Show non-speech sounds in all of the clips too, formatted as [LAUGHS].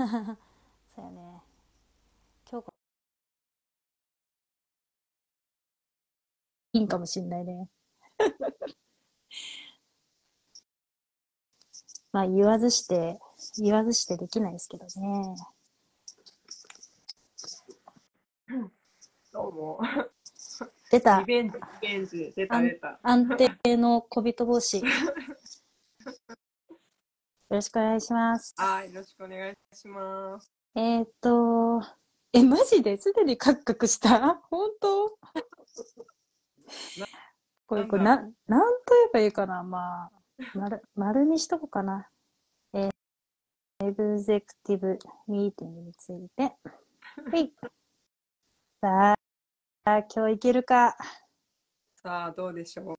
そうやね。今日かいいんかもしんないね。[LAUGHS] まあ言わずして、言わずしてできないですけどね。どうも。出たリ。ベンジ、リベンジ。出た出た。安定の小人帽子。[LAUGHS] よろしくお願いします。はい、よろしくお願いします。えーっと、え、マジで？すでにカクカクした？[LAUGHS] 本当？これ、これ、な、なんと言えばいいかな？まあ、丸、丸にしとこうかな。えー、エグゼクティブミーティングについて。[LAUGHS] はい。さあ、今日いけるか？さあ、どうでしょう？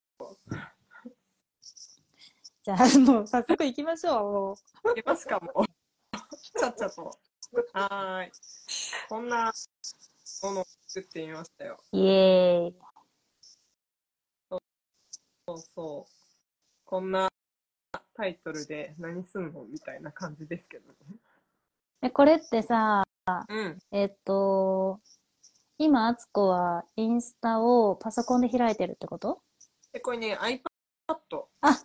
じゃあ、もう早速行きましょう。もういけますかもう。ちゃっちゃと。はーい。こんなものを作ってみましたよ。イエーイ。そうそう。こんなタイトルで何すんのみたいな感じですけどね。え、これってさ、うん。えっと、今、あつこはインスタをパソコンで開いてるってこと？で、これね、iPad。あ、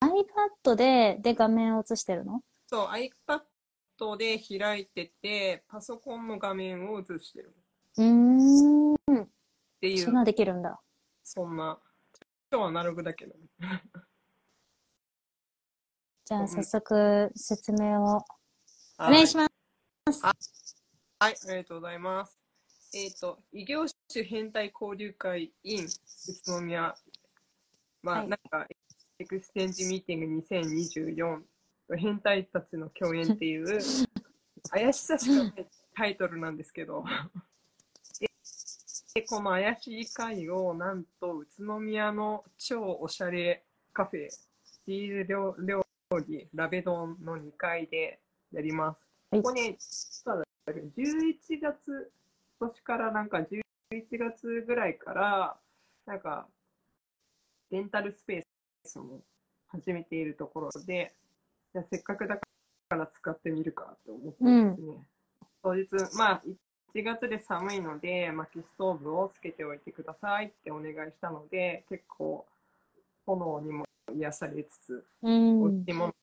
iPad で、で画面を映してるの？そう、iPad で開いてて、パソコンの画面を映してるうーん、っていう、そんなできるんだ。そんな。今日はアナログだけどね。[LAUGHS] じゃあ、うん早速、説明をおは願いします。はい、ありがとうございます。えっ、と、異業種変態交流会 in 宇都宮。まあ、はいなんか、エクスチェンジミーティング2024変態たちの共演っていう、[LAUGHS] 怪しさしかないタイトルなんですけど、[LAUGHS] ででこの怪しい会を、なんと、宇都宮の超おしゃれカフェ、スティール料料理、ラベドンの2階でやります。はいここね、実は11月、今年からなんか11月ぐらいから、なんか、レンタルスペースも始めているところで、じゃあせっかくだから使ってみるかと思ってですね、当日、まあ、1月で寒いので、薪ストーブをつけておいてくださいってお願いしたので、結構、炎にも癒されつつ、うん。しいものを食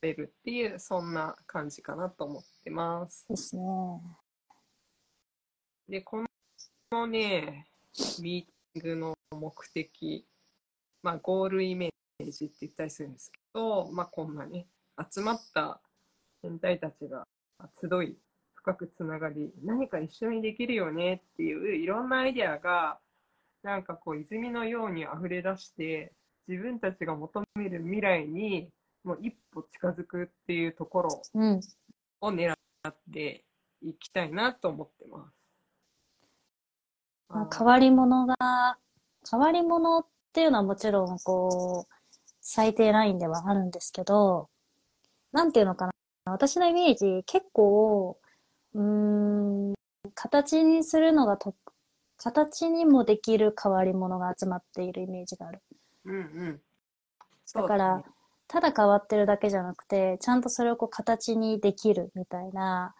べるっていう、そんな感じかなと思ってます。ですね。で、このね、ミーティングの目的、まあ、ゴールイメージって言ったりするんですけど、まあ、こんなね、集まった変態たちが集い、深くつながり、何か一緒にできるよねっていういろんなアイデアが、なんかこう、泉のように溢れ出して、自分たちが求める未来にもう一歩近づくっていうところうん。を狙っていきたいなと思ってます。まあ、変わり者が、変わり者っていうのはもちろん、こう、最低ラインではあるんですけど、なんていうのかな。私のイメージ、結構、うーん、形にするのがと、形にもできる変わり者が集まっているイメージがある。うんうん。だから、ただ変わってるだけじゃなくて、ちゃんとそれをこう形にできるみたいな、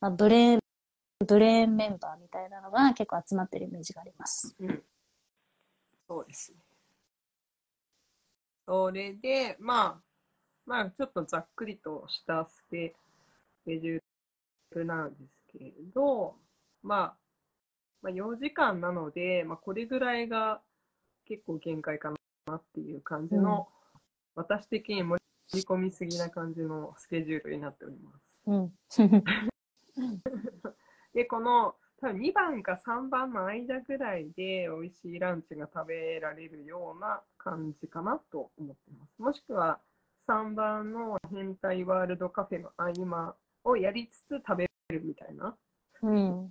まあ、ブレーン、ブレーンメンバーみたいなのが結構集まってるイメージがあります。うん。そうですね。それで、まあ、まあ、ちょっとざっくりとしたスケジュールなんですけれど、まあ、まあ、4時間なので、まあ、これぐらいが結構限界かなっていう感じの、私的に盛り込みすぎな感じのスケジュールになっております。うん。[LAUGHS] [LAUGHS] で、この、多分2番か3番の間ぐらいで美味しいランチが食べられるような感じかなと思ってます。もしくは3番の変態ワールドカフェの合間をやりつつ食べるみたいな、うん。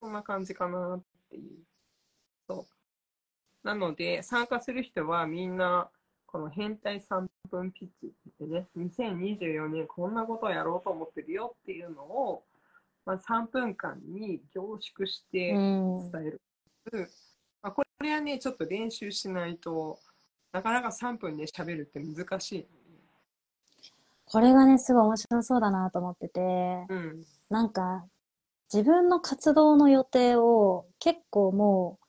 そんな感じかなっていう。そう。なので、参加する人はみんな、この変態3分ピッチって言ってね、2024年こんなことをやろうと思ってるよっていうのを、まあ、3分間に凝縮してうん。伝える。まあ、これはね、ちょっと練習しないとなかなか3分で喋るって難しい。これがね、すごい面白そうだなと思ってて、うん。なんか、自分の活動の予定を結構も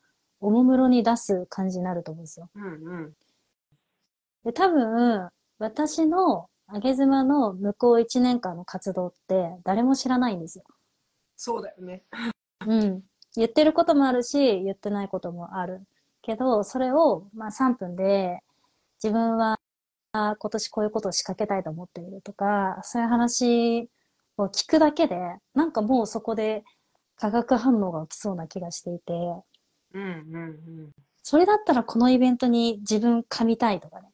う、おもむろに出す感じになると思うんですよ。うんうん。で、多分、私のあげ妻の向こう1年間の活動って誰も知らないんですよ。そうだよね。うん。言ってることもあるし、言ってないこともある。けど、それを、まあ3分で、自分はあ今年こういうことを仕掛けたいと思っているとか、そういう話を聞くだけで、なんかもうそこで化学反応が起きそうな気がしていて、うんうんそれだったらこのイベントに自分噛みたいとかね、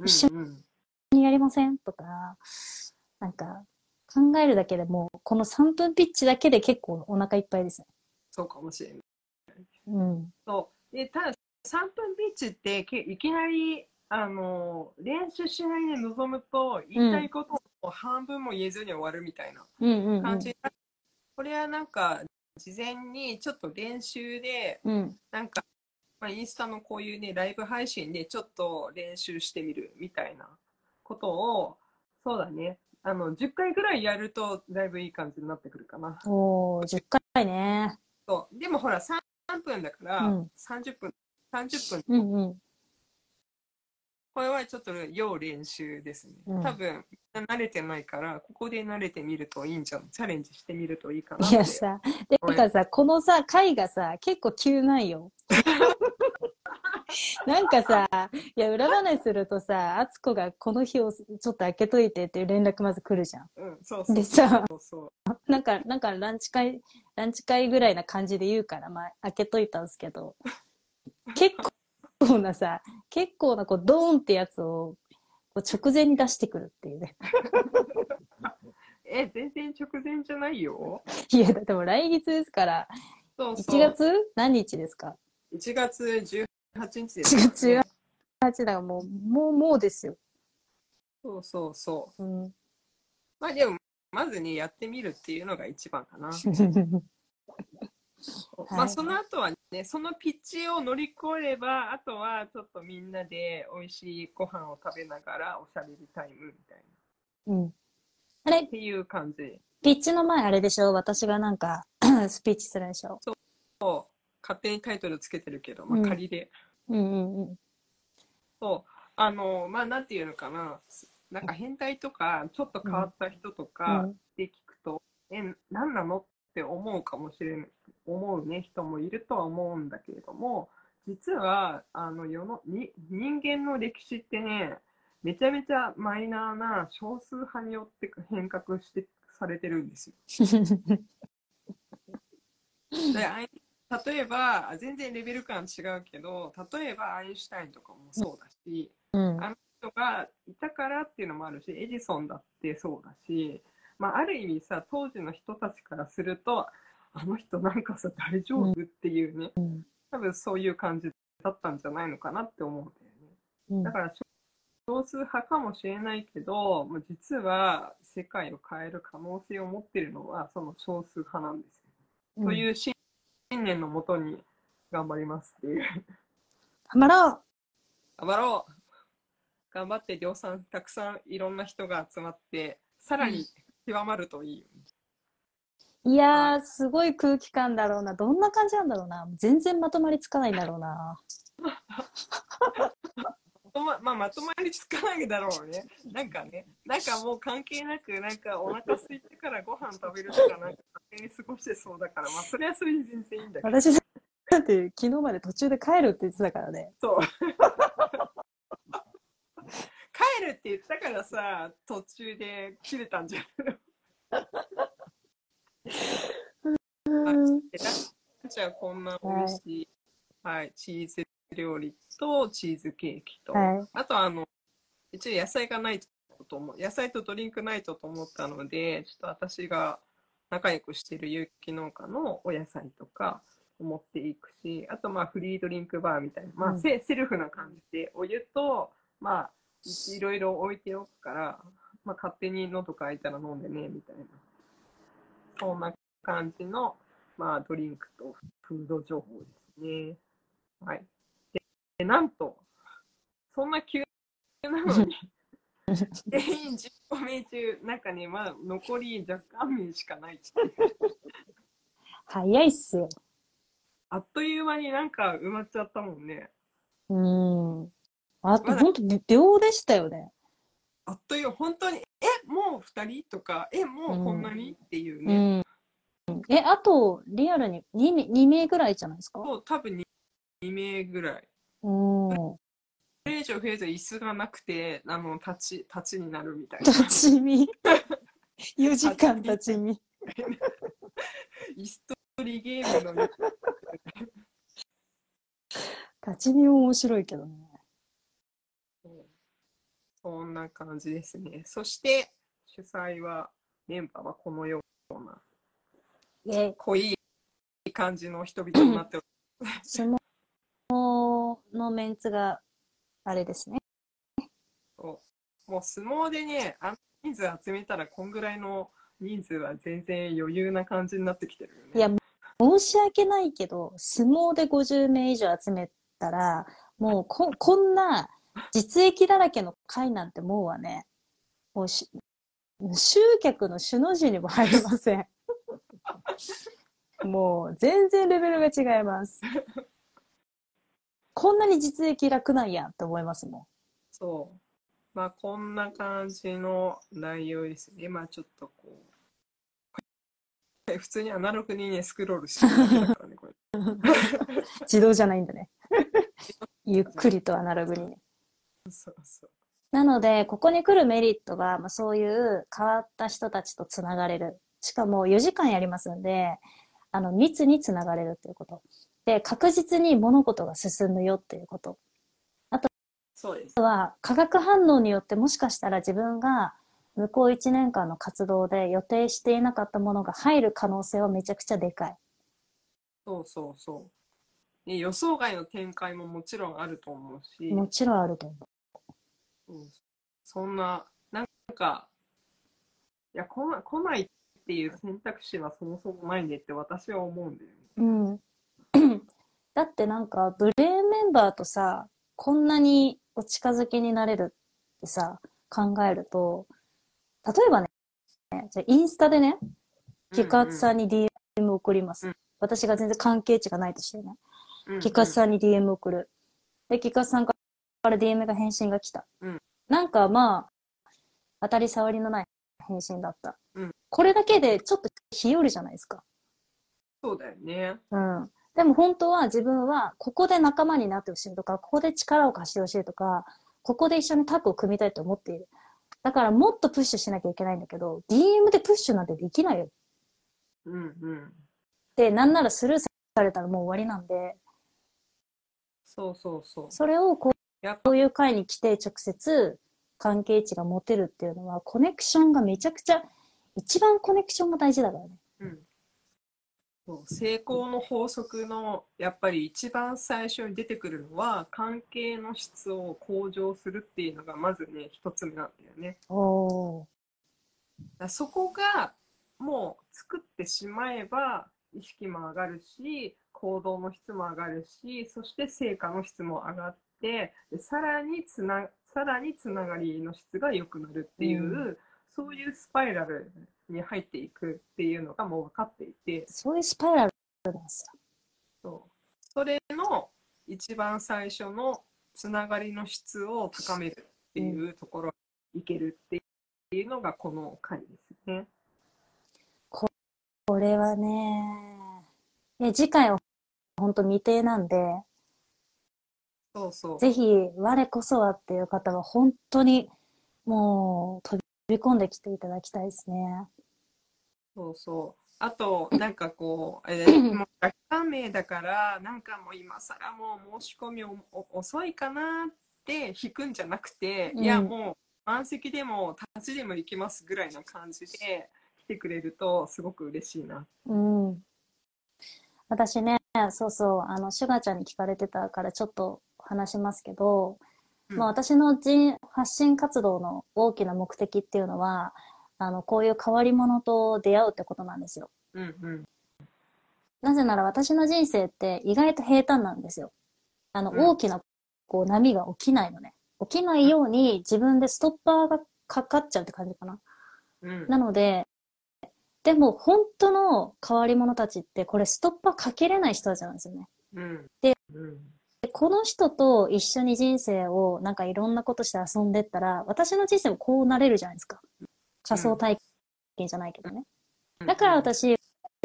うん。一緒うんやりませんとか、なんか考えるだけでもう、この3分ピッチだけで結構お腹いっぱいですね。そうかもしれない。うん。そう。で、ただ、3分ピッチってけいきなり、あの、練習しないで臨むと、言いたいことを半分も言えずに終わるみたいな。感じ。これはなんか、事前にちょっと練習で、うん。なんか、まあ、インスタのこういうね、ライブ配信でちょっと練習してみるみたいなことを、そうだね。あの、10回ぐらいやると、だいぶいい感じになってくるかな。おー、10回ね。そう。でもほら、3分だから、うん30分、30分うんうん。これはちょっと要練習ですね。うん多分、みんな慣れてないから、ここで慣れてみるといいんじゃん。チャレンジしてみるといいかなって。いやさ、てかさ、このさ、回がさ、結構急なんよ。[LAUGHS] [LAUGHS] なんかさ、いや、裏話するとさ、あつこがこの日をちょっと開けといてっていう連絡まず来るじゃん。うん、そうそうでさ。なんか、なんかランチ会、ランチ会ぐらいな感じで言うから、まあ、開けといたんですけど、[LAUGHS] 結構なさ、結構なこう、ドーンってやつを、こう直前に出してくるっていうね。[LAUGHS] え、全然直前じゃないよ。いや、だってもう来月ですから、1そうそう。月何日ですか？1月18日です、1月18 8だからもう、もう、もうですよ。そうそうそう。うん。まあでも、まずね、やってみるっていうのが一番かな。[LAUGHS] まあその後はね、そのピッチを乗り越えれば、あとはちょっとみんなで美味しいご飯を食べながらおしゃべりタイムみたいな。うん。あれ？っ、ていう感じ。ピッチの前あれでしょ？私がなんか、[CLEARS THROAT] スピーチするでしょ？そう勝手にタイトルつけてるけど、まあ、うん仮で、うんうんうん。そうあのまあなんていうのかななんか変態とかちょっと変わった人とかうんで聞くと、え何なのって思うかもしれない思うね人もいるとは思うんだけれども実はあの世のに人間の歴史ってねめちゃめちゃマイナーな少数派によって変革してされてるんですよ。[LAUGHS] で例えば全然レベル感違うけど例えばアインシュタインとかもそうだし、うん。あの人がいたからっていうのもあるしエジソンだってそうだし、まあ、ある意味さ当時の人たちからするとあの人なんかさ大丈夫っていうね、うん多分そういう感じだったんじゃないのかなって思うんだよね。うんだから少数派かもしれないけど、まあ実は世界を変える可能性を持っているのはその少数派なんですよ。という信念のもとに頑張りますっていう。頑張ろう頑張ろう頑張って量産たくさんいろんな人が集まってさらに極まるといいよね。いやー、すごい空気感だろうな。どんな感じなんだろうな。全然まとまりつかないんだろうな。ままあ、まとまりつかないだろうね。なんかね、なんかもう関係なく、なんかお腹空いてからご飯食べるとか、なんか勝手に過ごしてそうだから、まあそれはそれで全然いいんだけど。私だって昨日まで途中で帰るって言ってたからね。そう。帰るって言ったからさ、途中で切れたんじゃないのでじゃあこんな美味しい、はい、チーズ料理とチーズケーキと、はい。あとあの、一応野菜がないと思う、野菜とドリンクないとと思ったので、ちょっと私が仲良くしている有機農家のお野菜とかを持っていくし、あとまあフリードリンクバーみたいな、まあうんセセルフな感じで、お湯と、まあいいろいろ置いておくから、まあ勝手に喉乾いたら飲んでね、みたいな。そんな感じの、まあドリンクとフード情報ですね。はい。で、なんと、そんな急なのに、[LAUGHS] 全員15名中、なんかね、まだ残り若干名しかないっていう早いっすよ。あっという間になんか埋まっちゃったもんね。うん。あと、まだほんと、秒でしたよね。あっという間、本当に、え、もう2人とか、え、もうこんなに、っていううね。ん。え、あと、リアルに 2, 名2名ぐらいじゃないですか？そう、多分 2, 2名ぐらい。うん。これ以上増えると椅子がなくて、あの、立ち、立ちになるみたいな。立ち見。[LAUGHS] 4時間立ち見。椅子取りゲームのね、[LAUGHS] 立ち見も面白いけどね。そんな感じですね。そして、主催は、メンバーはこのようなえ、濃い感じの人々になっており相撲 [LAUGHS] のメンツが、あれですね。そうもう相撲でね、あの人数集めたら、こんぐらいの人数は全然余裕な感じになってきてるよね。いや、申し訳ないけど、相撲で50名以上集めたら、もうこ、こんな実益だらけの会なんてもうはね、もうし、集客の主の字にも入りません。もう、全然レベルが違います。こんなに実益楽なんやって思いますもそう。まあ、こんな感じの内容ですね。まあ、ちょっとこう。[LAUGHS] 普通にアナログにね、スクロールしてるからね、これ。ん。[LAUGHS] 自動じゃないんだね。[LAUGHS] ゆっくりとアナログにね。そうそう。なので、ここに来るメリットが、まあ、そういう変わった人たちとつながれる。しかも4時間やりますんで、あの、密につながれるっていうこと。で、確実に物事が進むよっていうこと。あと。は、化学反応によってもしかしたら自分が向こう1年間の活動で予定していなかったものが入る可能性はめちゃくちゃでかい。そうそうそう。ね、予想外の展開ももちろんあると思うし、もちろんあると思うんそんな、なんか、いや、来ないっていう選択肢はそもそもないねって私は思うんだよね。う。うん。[CLEARS THROAT] だってなんか、ブレーンメンバーとさ、こんなにお近づきになれるってさ、考えると、例えばね、じゃあインスタでね、キカツさんに DM 送ります。うん私が全然関係値がないとしてね。うんキカツさんに DM 送る。で、キカツさんから DM が返信が来た。うんなんかまあ、当たり障りのない返信だった。うんこれだけでちょっと日和るじゃないですか。そうだよね。うん。でも本当は自分はここで仲間になってほしいとか、ここで力を貸してほしいとか、ここで一緒にタッグを組みたいと思っている。だからもっとプッシュしなきゃいけないんだけど、DM でプッシュなんてできないよ。うんうん。で、なんならスルーされたらもう終わりなんで、そうそうそう。それをこうこういう会に来て直接関係値が持てるっていうのは、コネクションがめちゃくちゃ、一番コネクションが大事だからね。成功の法則のやっぱり一番最初に出てくるのは関係の質を向上するっていうのがまずね一つ目なんだよね。だそこがもう作ってしまえば意識も上がるし行動の質も上がるしそして成果の質も上がってでさらにつなさらにつながりの質が良くなるっていう、うそういうスパイラルに入っていくっていうのがもう分かっていてそういうスパイラルなんですよ。そうそれの一番最初のつながりの質を高めるっていうところにいけるっていうのがこの回ですね。これはね、ね次回は本当未定なんで、そうそう。ぜひ我こそはっていう方は本当にもう飛び込んできていただきたいですね。そうそう。あと、[LAUGHS] なんかこう、えー、[LAUGHS] もう学科名だから、なんかもう今更もう申し込みおお遅いかなって引くんじゃなくて、うんいやもう満席でも立ちでも行きますぐらいな感じで来てくれるとすごく嬉しいな。うん。私ね、そうそう、あの、シュガちゃんに聞かれてたからちょっと話しますけど、うんまあ私の人発信活動の大きな目的っていうのは、あの、こういう変わり者と出会うってことなんですよ。うんうん。なぜなら私の人生って意外と平坦なんですよ。あの、うん大きなこう波が起きないのね。起きないように自分でストッパーがかかっちゃうって感じかな。うん。なので、でも本当の変わり者たちってこれストッパーかけれない人たちなんですよね。うん。でうん。でこの人と一緒に人生をなんかいろんなことして遊んでったら、私の人生もこうなれるじゃないですか。仮想体験じゃないけどね。だから私、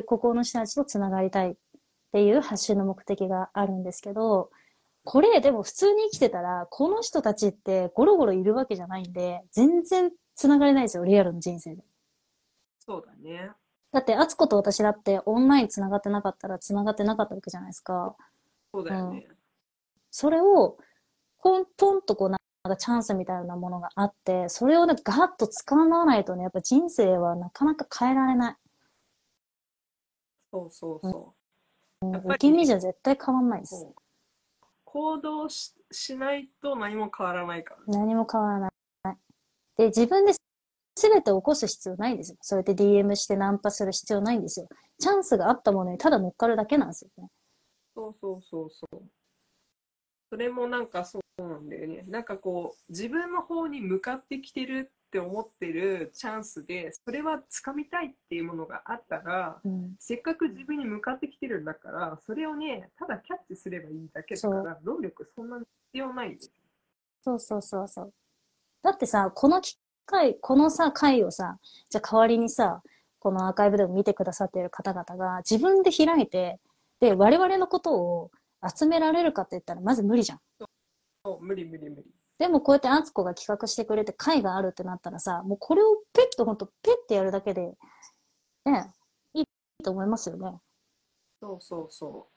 ここの人たちと繋がりたいっていう発信の目的があるんですけど、これでも普通に生きてたら、この人たちってゴロゴロいるわけじゃないんで、全然繋がれないですよ、リアルの人生で。そうだね。だって、アツコと私だってオンライン繋がってなかったら繋がってなかったわけじゃないですか。そうだよね。それを、ポンポンとこうなんかチャンスみたいなものがあって、それをね、ガーッと掴まないとね、やっぱ人生はなかなか変えられない。そうそうそう。やっぱ受け身りじゃ絶対変わんないです。行動ししないと何も変わらないからね。何も変わらない。で、自分で全て起こす必要ないんですよ。そうやって DM してナンパする必要ないんですよ。チャンスがあったものにただ乗っかるだけなんですよね。そうそうそうそう。それもなんかそうなんだよね。なんかこう、自分の方に向かってきてるって思ってるチャンスで、それは掴みたいっていうものがあったら、うん。せっかく自分に向かってきてるんだから、それをね、ただキャッチすればいいだけだから、労力そんなに必要ない。そうそうそうそう。だってさ、この機会、このさ、回をさ、じゃあ代わりにさ、このアーカイブでも見てくださっている方々が自分で開いて、で、我々のことを集められるかって言ったらまず無理じゃん。そう無理無理無理。でもこうやってアツコが企画してくれて会があるってなったらさ、もうこれをペッとほんとペッてやるだけで、ね、いいと思いますよね。そうそうそ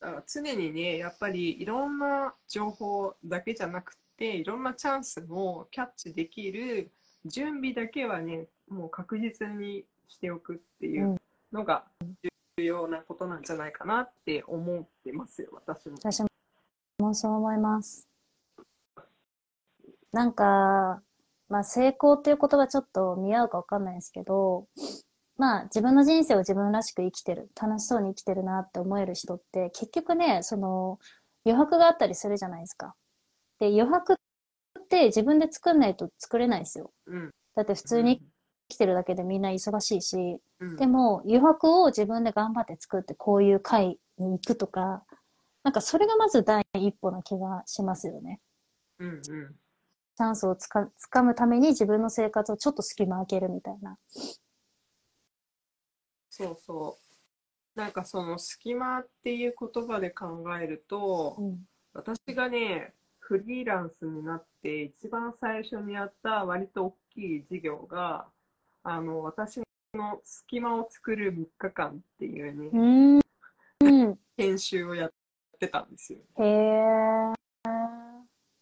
う。だから常にね、やっぱりいろんな情報だけじゃなくて、いろんなチャンスもキャッチできる準備だけはね、もう確実にしておくっていうのが重要なことなんじゃないかなって思ってますよ、私も。私もそう思います。なんか、まあ成功っていう言葉ちょっと見合うかわかんないですけど、まあ自分の人生を自分らしく生きてる、楽しそうに生きてるなって思える人って結局ね、その余白があったりするじゃないですか。で、余白って自分で作んないと作れないですよ。うん。だって普通に生きてるだけでみんな忙しいし、うん、でも余白を自分で頑張って作ってこういう会に行くとか、なんかそれがまず第一歩な気がしますよね。うんうん。チャンスをつか掴むために自分の生活をちょっと隙間開けるみたいな。そうそう。なんかその隙間っていう言葉で考えると、うん。私がね、フリーランスになって一番最初にやった割と大きい事業が、あの、私の隙間を作る3日間っていうね、うーん。うん。研修をやってたんですよ。へえ。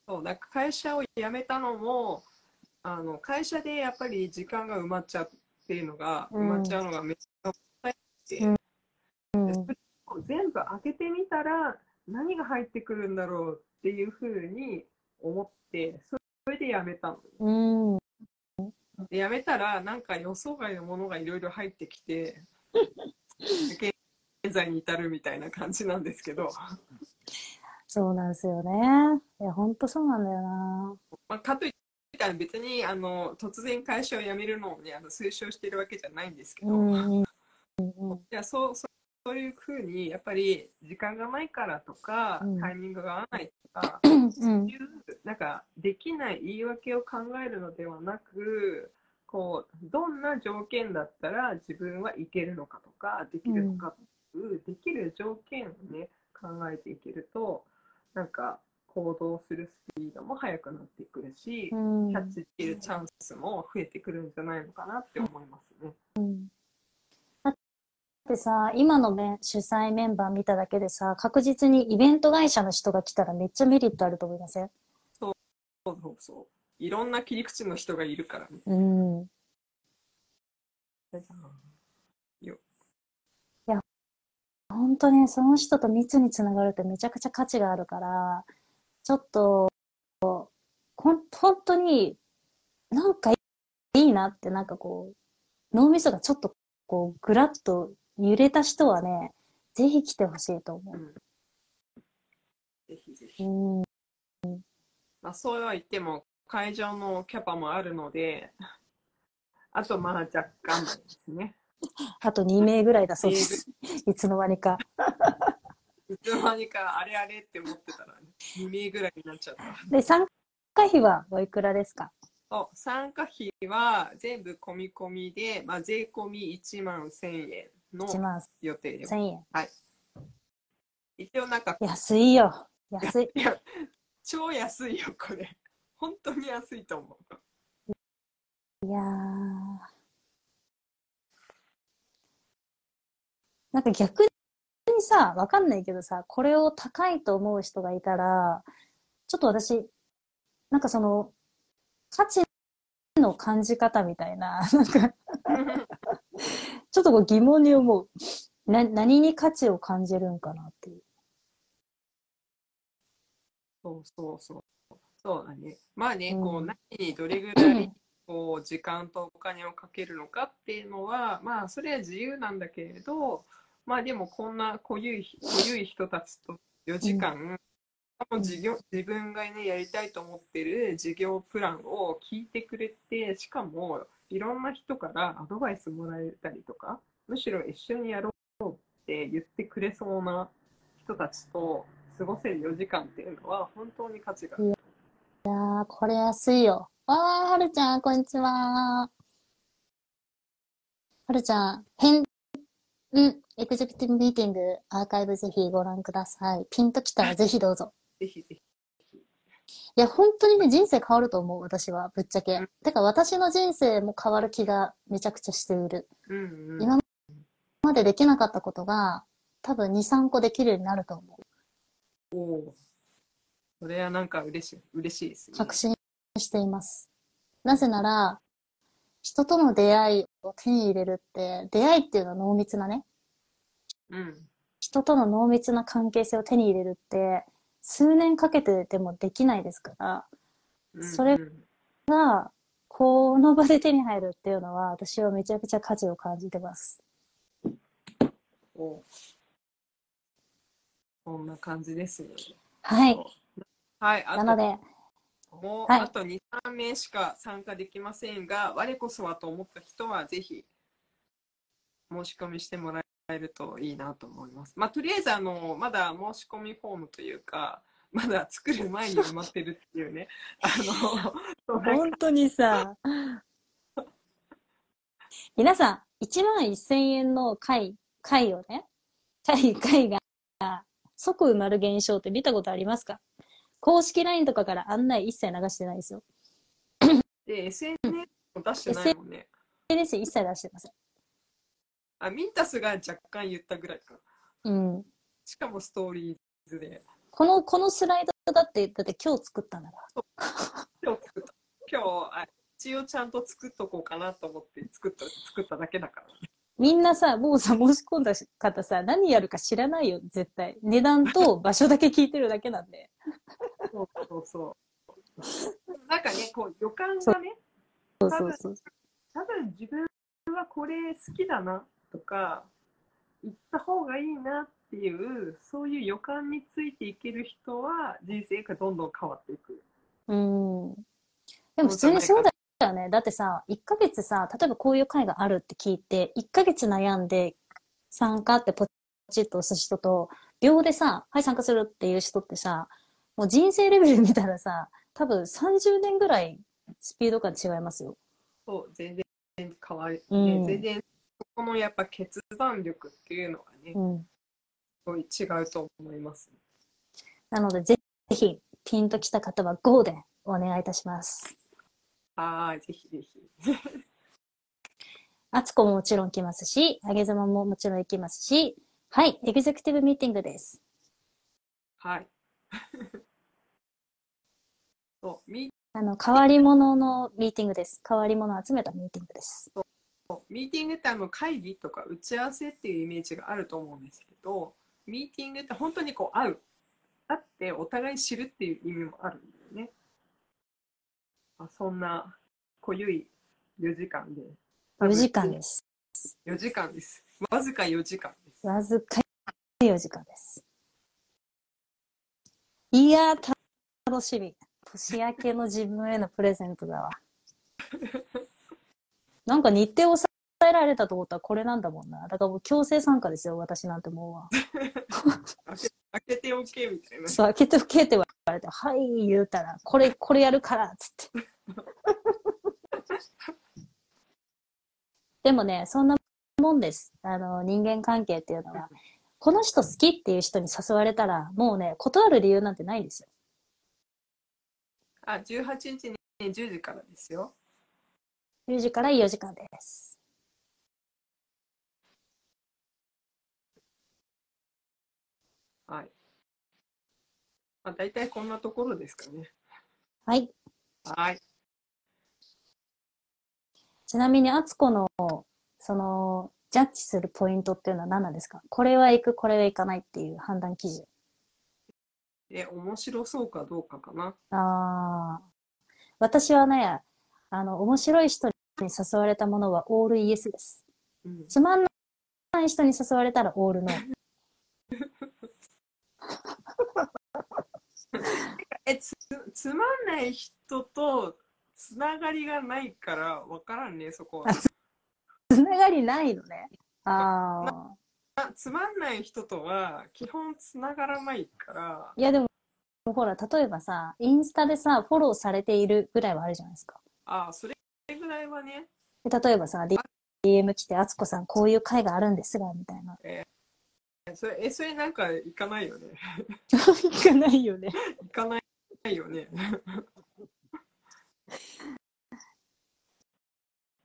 そう、なんか会社を辞めたのも、あの、会社でやっぱり時間が埋まっちゃうっていうのが、うん埋まっちゃうのがめっちゃもったいなくて、うんうんでそれを全部開けてみたら何が入ってくるんだろうっていうふうに思ってそれでやめたのうん。でやめたらなんか予想外のものがいろいろ入ってきて [LAUGHS] 現在に至るみたいな感じなんですけど、そうなんですよね。いや、ほんとそうなんだよな。まあ、かといって別にあの突然会社を辞めるのをねあの推奨してるわけじゃないんですけど、うん。いうん。うん。やそうそうそういうふうにやっぱり時間がないからとか、うんタイミングが合わないとかうん。いうなんかできない言い訳を考えるのではなくこうどんな条件だったら自分はいけるのかとかできるのかという、できる条件をね考えていけるとなんか行動するスピードも速くなってくるし、うんキャッチできるチャンスも増えてくるんじゃないのかなって思いますね。だってさ、今のメン主催メンバー見ただけでさ、確実にイベント会社の人が来たらめっちゃメリットあると思いません？そうそうそういろんな切り口の人がいるからね。うん。本当ね、その人と密につながるってめちゃくちゃ価値があるから、ちょっと、ほん、本当に、なんかいいなって、なんかこう、脳みそがちょっと、こう、ぐらっと揺れた人はね、ぜひ来てほしいと思うんぜひぜひ。う。うん。まあ、そうは言っても、会場のキャパもあるので、あとまあ若干ですね。あと2名ぐらいだそうです。[LAUGHS] いつの間にか。[LAUGHS] いつの間にかあれあれって思ってたら、2名ぐらいになっちゃった。で、参加費はおいくらですか？そう参加費は全部込み込みで、まあ、税込み1万1000円の ?1 万予定です。1000円。一応なんか、安いよ。安い。いや、超安いよ、これ。本当に安いと思う。いやー。なんか逆にさ、わかんないけどさ、これを高いと思う人がいたら、ちょっと私、なんかその、価値の感じ方みたいな、なんか、[LAUGHS] ちょっとこう疑問に思う。な、何に価値を感じるんかなっていう。そうそうそう。そうだね。まあね、うんこう、何にどれぐらい、こう、時間とお金をかけるのかっていうのは、まあ、それは自由なんだけれど、まあでも、こんな濃ゆい、濃ゆい人たちと4時間、この事業自分がね、やりたいと思ってる事業プランを聞いてくれて、しかも、いろんな人からアドバイスもらえたりとか、むしろ一緒にやろうって言ってくれそうな人たちと過ごせる4時間っていうのは、本当に価値がある。あー、これ安いよ。わー、はるちゃん、こんにちは。はるちゃん、変、うん、エグゼクティブミーティング、アーカイブぜひご覧ください。ピンときたらぜひどうぞ。ぜひぜひ。いや、本当にね、人生変わると思う、私は、ぶっちゃけうん。てか、私の人生も変わる気がめちゃくちゃしている。うんうん。今までできなかったことが、多分2、3個できるようになると思う。おお。それはなんか嬉しい、嬉しいですね。確信しています。なぜなら、人との出会いを手に入れるって、出会いっていうのは濃密なね、うん。人との濃密な関係性を手に入れるって、数年かけてでもできないですから、うんそれうんが、この場で手に入るっていうのは、私はめちゃくちゃ価値を感じてます。おそんな感じですね。はい。はい。なので、はいもうあと2、3名しか参加できませんが、我こそはと思った人はぜひ申し込みしてもらえるといいなと思います。まあ、とりあえず、あの、まだ申し込みフォームというか、まだ作る前に埋まってるっていうね。あの、本当にさ、皆さん、1万1000円の会、会をね、会、会が即埋まる現象って見たことありますか？公式 LINE とかから案内一切流してないですよ。で、SNS も出してないもんね。SNS 一切出してません。あ、ミンタスが若干言ったぐらいか。うん。しかもストーリーズで。この、このスライドだって、だって今日作ったんだから。今日作った。今日、あ一応ちゃんと作っとこうかなと思って作った、作っただけだから。みんなさ、もうさ、申し込んだ方さ、何やるか知らないよ、絶対。値段と [LAUGHS] 場所だけ聞いてるだけなんで。そうそうそう。なんかね、こう予感がね、そうそうそう。多分自分はこれ好きだなとか、行った方がいいなっていう、そういう予感についていける人は人生がどんどん変わっていく。うん。でも普通にそうだよね。だってさ、1ヶ月さ、例えばこういう会があるって聞いて、1ヶ月悩んで参加ってポチッと押す人と、秒でさ、はい参加するっていう人ってさ、もう人生レベル見たらさ、多分30年ぐらいスピード感違いますよ。そう、全然変わる、うんね。全然、のやっぱ決断力っていうのがね、うん。すごい違うと思います。なので、ぜひ、ピンときた方は GO でお願いいたします。はーい、ぜひぜひ。あつこももちろん来ますし、あげざまももちろん行きますし、はい、エグゼクティブミーティングです。はい。[LAUGHS] そう、ミあの、変わり者のミーティングです。変わり者を集めたミーティングです。ミーティングってあの会議とか打ち合わせっていうイメージがあると思うんですけど、ミーティングって本当にこう会う。会ってお互い知るっていう意味もあるんだよね。まあ、そんな濃ゆい4時間で。4時間です。4時間です。わずか4時間です。わずか4時間です。いやー、楽しみ。年明けの自分へのプレゼントだわ。[LAUGHS] なんか日程を抑えられたと思ったらこれなんだもんな。だからもう強制参加ですよ、私なんてもうは。[LAUGHS] 開けておけみたいな。そう、開けておけって言われて、はい、言うたら、これ、これやるから、つって。[LAUGHS] でもね、そんなもんです。あの、人間関係っていうのは。この人好きっていう人に誘われたら、もうね、断る理由なんてないんですよ。あ、18日に10時からですよ。10時から4時間です。はい。まあ、大体こんなところですかね。はい。はい。ちなみに、あつこの、その、ジャッジするポイントっていうのは何なんですか？これは行く、これは行かないっていう判断基準。え、面白そうかどうかかな。ああ。私はね、あの、面白い人に誘われたものはオールイエスです。うん。つまんない人に誘われたらオールノー。[LAUGHS] え、つ、つまんない人とつながりがないからわからんね、そこは。つながりないのね。ああ。あつまんない人とは基本つながらないから、いやでも、ほら、例えばさ、インスタでさ、フォローされているぐらいはあるじゃないですか。あそれぐらいはね、で例えばさ、DM 来て、あつこさんこういう会があるんですが、みたいな。それ、え、それなんか行かないよね。行かないよね。行かないよね。[LAUGHS]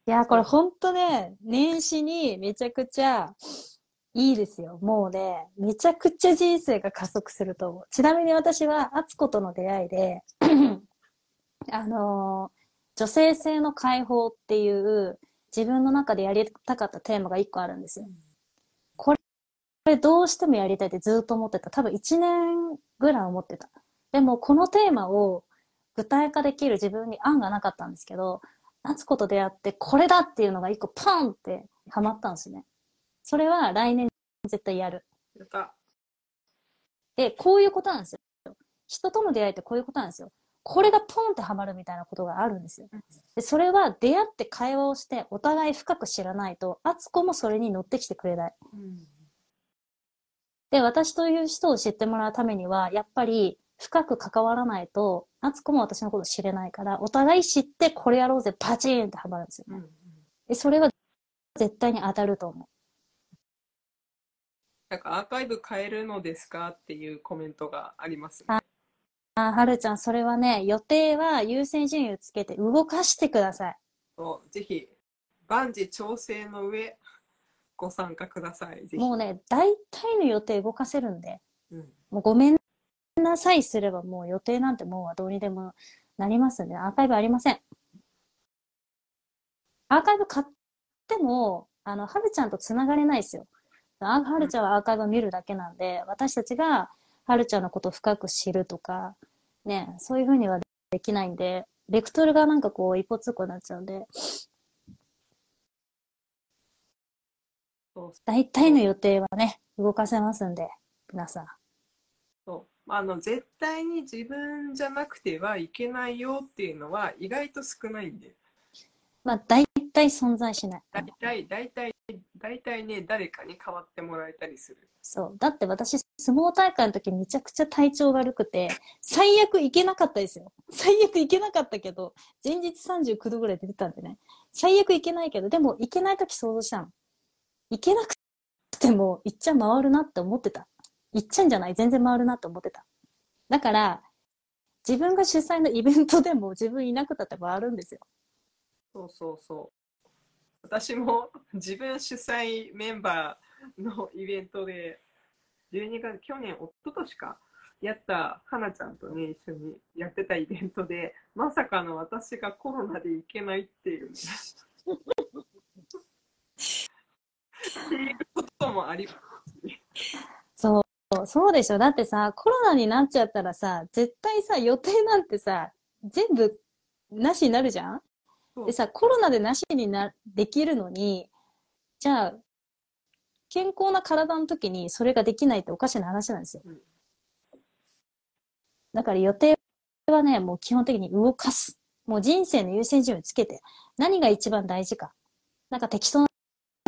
いや、これほんとね、年始にめちゃくちゃいいですよ。もうね、めちゃくちゃ人生が加速すると思う。ちなみに私は、あつことの出会いで、[CLEARS THROAT] あのー女性性の解放っていう自分の中でやりたかったテーマが一個あるんですよ。これ、どうしてもやりたいってずっと思ってた。多分1年ぐらい思ってた。でもこのテーマを具体化できる自分に案がなかったんですけど、夏子と出会ってこれだっていうのが一個ポンってハマったんですね。それは来年絶対やる。やった。で、こういうことなんですよ。人との出会いってこういうことなんですよ。これがポンってハマるみたいなことがあるんですよ。で、それは出会って会話をしてお互い深く知らないと、あつこもそれに乗ってきてくれない。うん。で、私という人を知ってもらうためには、やっぱり深く関わらないと、あつこも私のこと知れないから、お互い知ってこれやろうぜ、パチーンってハマるんですよ。うん。で、それは絶対に当たると思う。なんかアーカイブ変えるのですかっていうコメントがありますね。あ、はるちゃん、それはね、予定は優先順位をつけて動かしてください。そうぜひ、万事調整の上、ご参加ください。ぜひ。もうね、大体の予定動かせるんで、うん。もうごめんなさいすればもう予定なんてもうどうにでもなりますんで、アーカイブありません。アーカイブ買っても、あの、はるちゃんと繋がれないですよ。あはるちゃんはアーカイブを見るだけなんで、私たちがはるちゃんのことを深く知るとか、ね、そういうふうにはできないんで、ベクトルがなんかこう一歩通行になっちゃうんで、そう大体の予定はね、動かせますんで、皆さん。そう。あの、絶対に自分じゃなくてはいけないよっていうのは意外と少ないんで。まあ、大体存在しない。大体、大体、大体ね、誰かに代わってもらえたりする。そう。だって私、相撲大会の時めちゃくちゃ体調悪くて、最悪行けなかったですよ。最悪行けなかったけど、前日39度ぐらい出てたんでね。最悪行けないけど、でも行けない時想像したの。行けなくても、行っちゃ回るなって思ってた。行っちゃうんじゃない？全然回るなって思ってた。だから、自分が主催のイベントでも自分いなくたって回るんですよ。そうそうそう。私も自分主催メンバーのイベントで、12月、去年、一昨年か、やった、花ちゃんとね、一緒にやってたイベントで、まさかの私がコロナで行けないっていう。っていうこともありそう、そうでしょ。だってさ、コロナになっちゃったらさ、絶対さ、予定なんてさ、全部なしになるじゃん？でさ、コロナでなしにな、できるのに、じゃあ、健康な体の時にそれができないっておかしな話なんですようん。だから予定はね、もう基本的に動かす。もう人生の優先順位をつけて、何が一番大事か。なんか適当な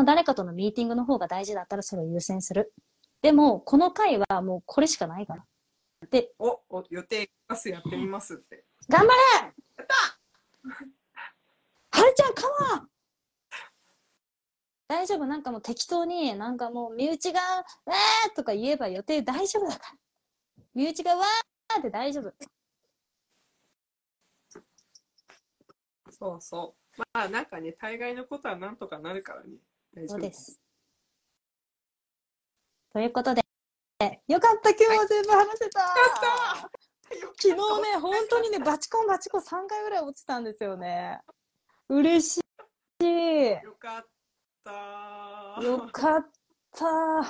誰かとのミーティングの方が大事だったらそれを優先する。でも、この回はもうこれしかないから。で、お、お予定ガスやってみますって。頑張れはるちゃん、カモン大丈夫？なんかもう適当に、なんかもう身内が、わーとか言えば予定大丈夫だから。身内がわーって大丈夫。そうそう。まあなんかね、大概のことはなんとかなるからね。大丈夫そうで。す。ということで、よかった、今日は全部話せた。昨日ね、本当にね、バチコンバチコン3回ぐらい落ちたんですよね。嬉しい。よかった。よかった。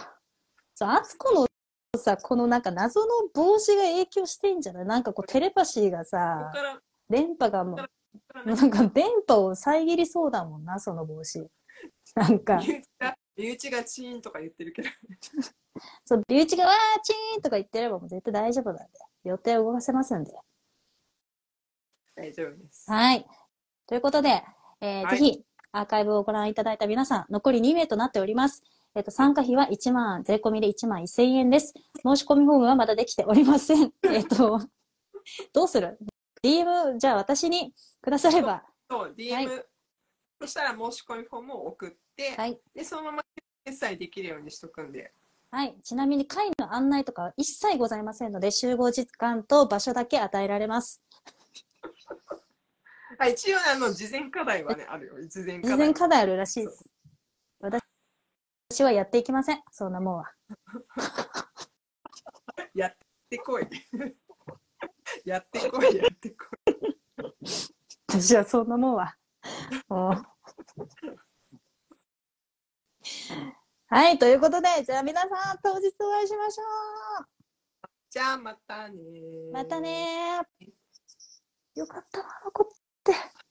あつこのさ、このなんか謎の帽子が影響してんじゃない？なんかこうテレパシーがこさ電波がもう、ねなんか電波を遮りそうだもんな、その帽子。なんか、身内がチーンとか言ってるけど。[LAUGHS] そう、身内がわーチーンとか言ってればもう絶対大丈夫なんで。予定を動かせますんで。大丈夫です。はい。ということで、えーはいぜひ、アーカイブをご覧いただいた皆さん、残り2名となっております。えっ、と、参加費は1万、税込みで1万1000円です。申し込みフォームはまだできておりません。[LAUGHS] えっと、どうする ?DM、じゃあ私にくだされば。そう、DM、そしたら申し込みフォームを送って、はい。で、そのまま決済できるようにしとくんで。はい。ちなみに会の案内とかは一切ございませんので、集合時間と場所だけ与えられます。あ一応、あの、事前課題はね、あるよ。事前課題。事前課題あるらしいです。私はやっていきません。そんなもんは。[LAUGHS] やってこい。[LAUGHS] やってこい、やってこい。私はそんなもんは。もうはい、ということで、じゃあ皆さん、当日お会いしましょじゃあ、またねう。またねー。よかったわ、こっって。